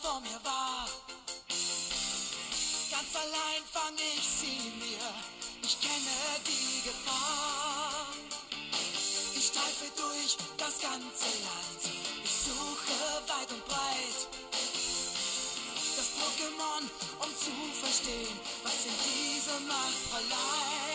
vor mir war. Ganz allein fang ich sie mir, ich kenne die Gefahr. Ich streife durch das ganze Land, ich suche weit und breit. Das Pokémon, um zu verstehen, was in diese Macht verleiht.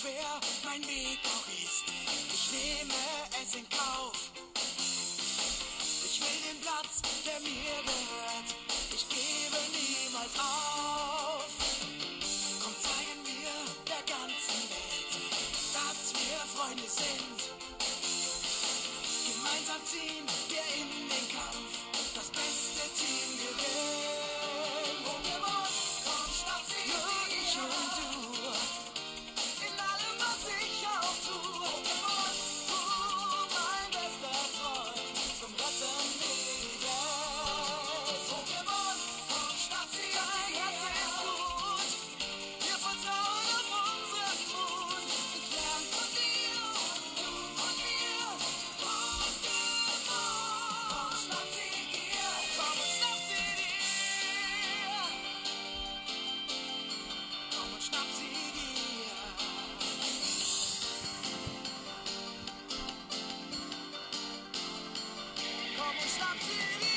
Schwer mein Weg auch ist, ich nehme es in Kauf. Ich will den Platz, der mir gehört, ich gebe niemals auf. Komm, zeigen wir der ganzen Welt, dass wir Freunde sind. Gemeinsam ziehen Komm und